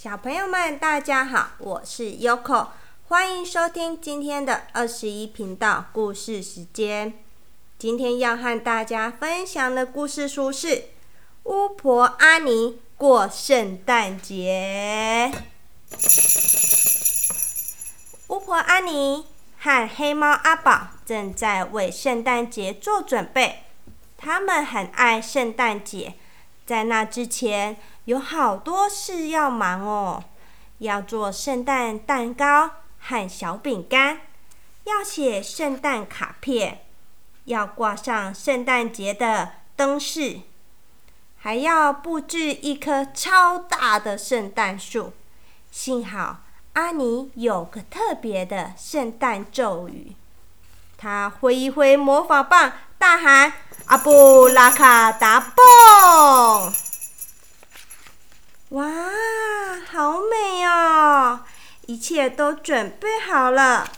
小朋友们，大家好，我是 Yoko，欢迎收听今天的二十一频道故事时间。今天要和大家分享的故事书是《巫婆阿尼过圣诞节》。巫婆阿尼和黑猫阿宝正在为圣诞节做准备，他们很爱圣诞节。在那之前，有好多事要忙哦，要做圣诞蛋糕和小饼干，要写圣诞卡片，要挂上圣诞节的灯饰，还要布置一棵超大的圣诞树。幸好阿尼有个特别的圣诞咒语，他挥一挥魔法棒，大喊。阿布拉卡达蹦！哇，好美哦！一切都准备好了，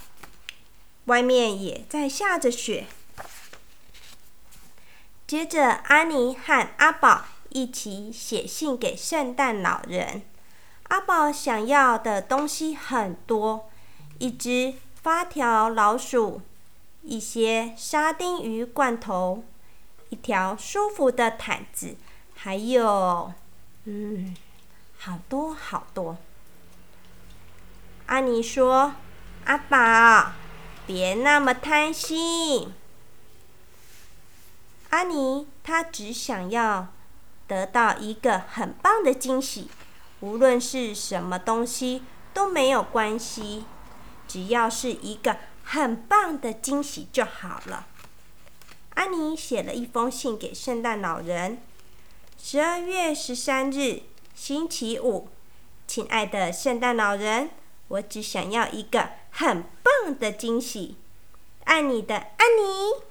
外面也在下着雪。接着，安妮和阿宝一起写信给圣诞老人。阿宝想要的东西很多：一只发条老鼠，一些沙丁鱼罐头。一条舒服的毯子，还有，嗯，好多好多。阿尼说：“阿宝，别那么贪心。”阿尼他只想要得到一个很棒的惊喜，无论是什么东西都没有关系，只要是一个很棒的惊喜就好了。安妮写了一封信给圣诞老人。十二月十三日，星期五，亲爱的圣诞老人，我只想要一个很棒的惊喜。爱你的安妮。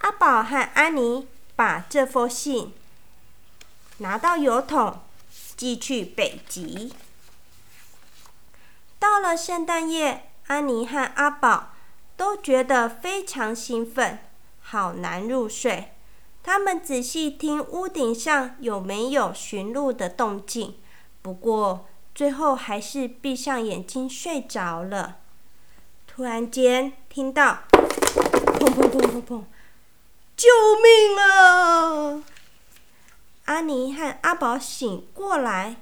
阿宝和安妮把这封信拿到邮筒，寄去北极。到了圣诞夜，安妮和阿宝。都觉得非常兴奋，好难入睡。他们仔细听屋顶上有没有寻路的动静，不过最后还是闭上眼睛睡着了。突然间听到砰砰砰砰砰！救命啊！阿尼和阿宝醒过来，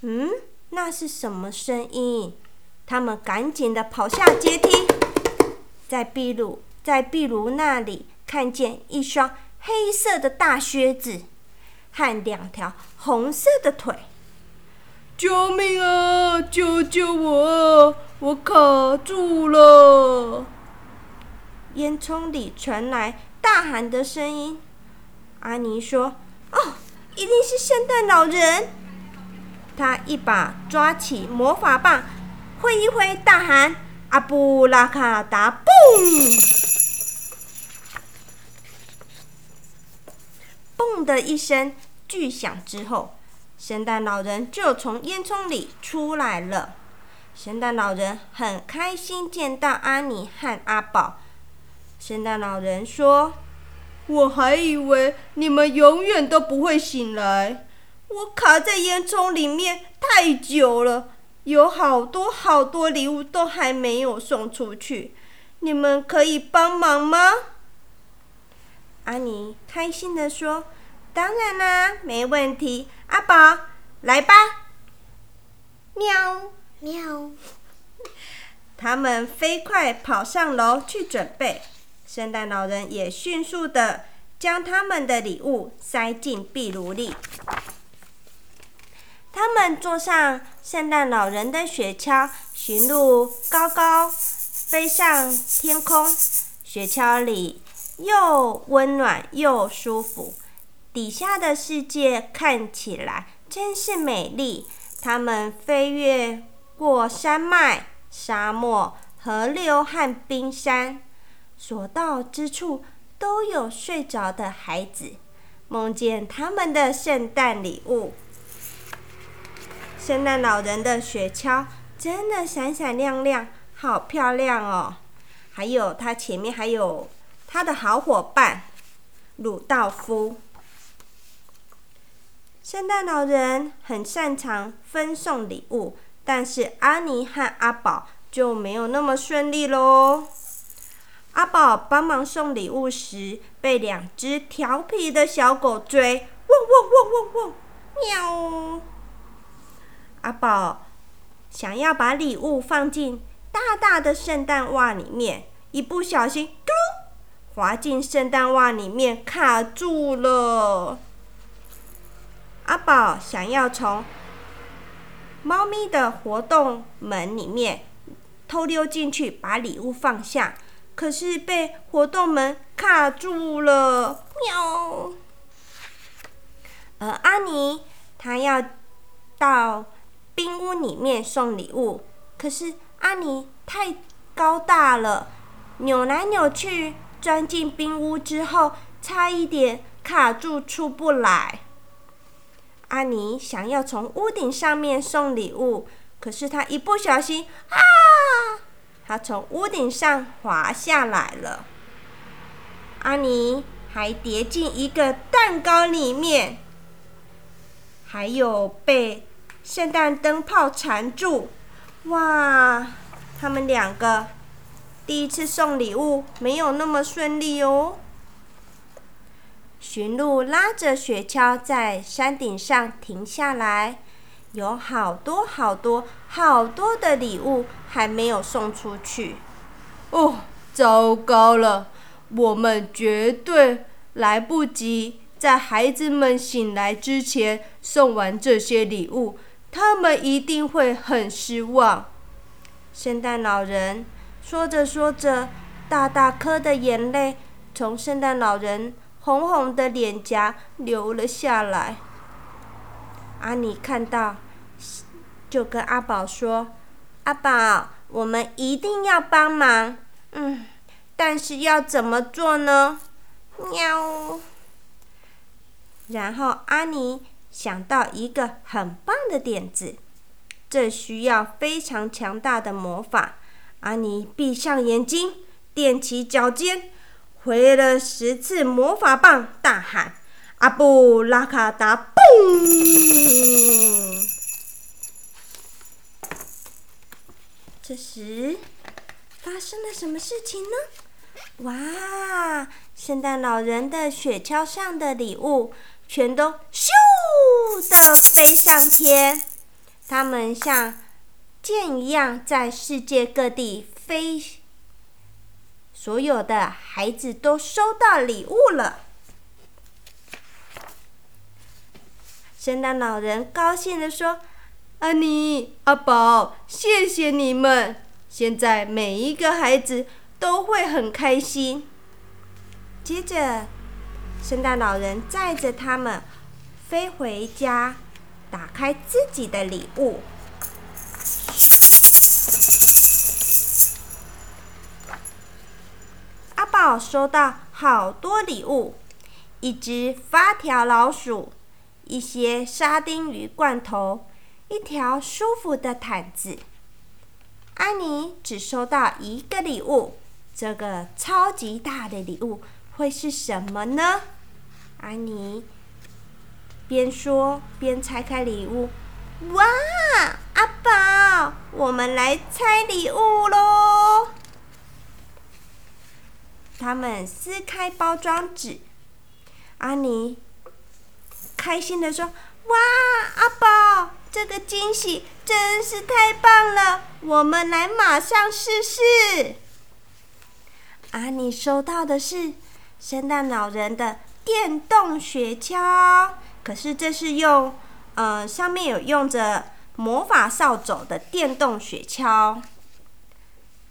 嗯，那是什么声音？他们赶紧的跑下阶梯。在壁炉，在壁炉那里看见一双黑色的大靴子和两条红色的腿。救命啊！救救我！我卡住了。烟囱里传来大喊的声音。阿尼说：“哦，一定是圣诞老人。”他一把抓起魔法棒，挥一挥，大喊。阿布拉卡达蹦！嘣的一声巨响之后，圣诞老人就从烟囱里出来了。圣诞老人很开心见到阿尼和阿宝。圣诞老人说：“我还以为你们永远都不会醒来，我卡在烟囱里面太久了。”有好多好多礼物都还没有送出去，你们可以帮忙吗？阿妮开心地说：“当然啦，没问题。”阿宝，来吧！喵喵，他们飞快跑上楼去准备。圣诞老人也迅速的将他们的礼物塞进壁炉里。他们坐上圣诞老人的雪橇，驯鹿高高飞上天空。雪橇里又温暖又舒服，底下的世界看起来真是美丽。他们飞越过山脉、沙漠、河流和冰山，所到之处都有睡着的孩子，梦见他们的圣诞礼物。圣诞老人的雪橇真的闪闪亮亮，好漂亮哦！还有他前面还有他的好伙伴鲁道夫。圣诞老人很擅长分送礼物，但是阿妮和阿宝就没有那么顺利喽。阿宝帮忙送礼物时，被两只调皮的小狗追，汪汪汪汪汪，喵！阿宝想要把礼物放进大大的圣诞袜里面，一不小心，嘟，滑进圣诞袜里面，卡住了。阿宝想要从猫咪的活动门里面偷溜进去，把礼物放下，可是被活动门卡住了。喵！而阿尼他要到屋里面送礼物，可是阿尼太高大了，扭来扭去，钻进冰屋之后，差一点卡住出不来。阿尼想要从屋顶上面送礼物，可是他一不小心，啊！他从屋顶上滑下来了。阿尼还跌进一个蛋糕里面，还有被圣诞灯泡缠住。哇！他们两个第一次送礼物没有那么顺利哦。驯鹿拉着雪橇在山顶上停下来，有好多好多好多的礼物还没有送出去。哦，糟糕了！我们绝对来不及在孩子们醒来之前送完这些礼物，他们一定会很失望。圣诞老人说着说着，大大颗的眼泪从圣诞老人。红红的脸颊流了下来。阿尼看到，就跟阿宝说：“阿宝，我们一定要帮忙。嗯，但是要怎么做呢？”喵。然后阿尼想到一个很棒的点子，这需要非常强大的魔法。阿尼闭上眼睛，踮起脚尖。挥了十次魔法棒，大喊：“阿布拉卡达，嘣！”这时发生了什么事情呢？哇！圣诞老人的雪橇上的礼物全都咻的飞上天，它们像箭一样在世界各地飞。所有的孩子都收到礼物了。圣诞老人高兴地说：“安妮、阿宝，谢谢你们！现在每一个孩子都会很开心。”接着，圣诞老人载着他们飞回家，打开自己的礼物。阿宝收到好多礼物，一只发条老鼠，一些沙丁鱼罐头，一条舒服的毯子。安妮只收到一个礼物，这个超级大的礼物会是什么呢？安妮边说边拆开礼物。哇，阿宝，我们来拆礼物喽！他们撕开包装纸，阿尼开心的说：“哇，阿宝，这个惊喜真是太棒了！我们来马上试试。”阿尼收到的是圣诞老人的电动雪橇，可是这是用，呃，上面有用着魔法扫帚的电动雪橇。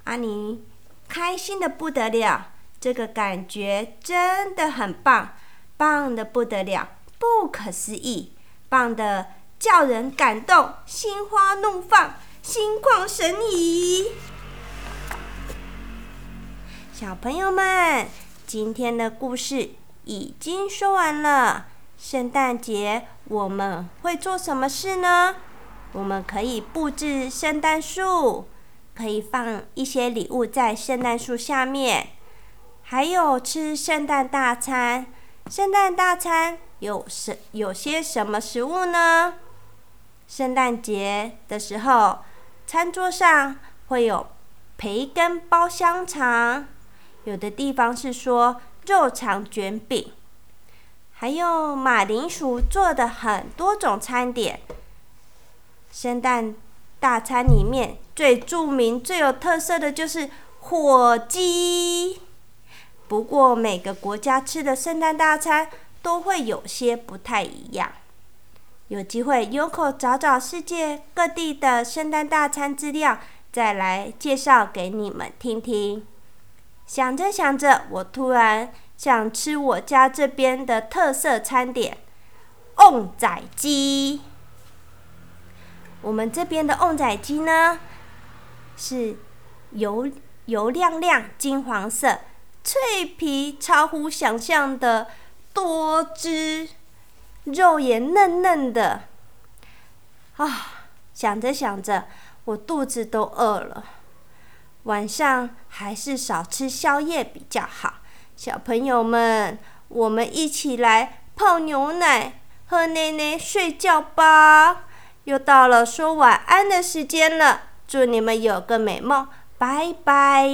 阿尼开心的不得了。这个感觉真的很棒，棒的不得了，不可思议，棒的叫人感动，心花怒放，心旷神怡。小朋友们，今天的故事已经说完了。圣诞节我们会做什么事呢？我们可以布置圣诞树，可以放一些礼物在圣诞树下面。还有吃圣诞大餐，圣诞大餐有什有些什么食物呢？圣诞节的时候，餐桌上会有培根包香肠，有的地方是说肉肠卷饼，还有马铃薯做的很多种餐点。圣诞大餐里面最著名、最有特色的就是火鸡。不过每个国家吃的圣诞大餐都会有些不太一样。有机会有口找找世界各地的圣诞大餐资料，再来介绍给你们听听。想着想着，我突然想吃我家这边的特色餐点——旺仔鸡。我们这边的旺仔鸡呢，是油油亮亮、金黄色，脆皮超乎想象的多汁，肉也嫩嫩的。啊，想着想着，我肚子都饿了。晚上还是少吃宵夜比较好。小朋友们，我们一起来泡牛奶、喝奶奶、睡觉吧。又到了说晚安的时间了，祝你们有个美梦，拜拜。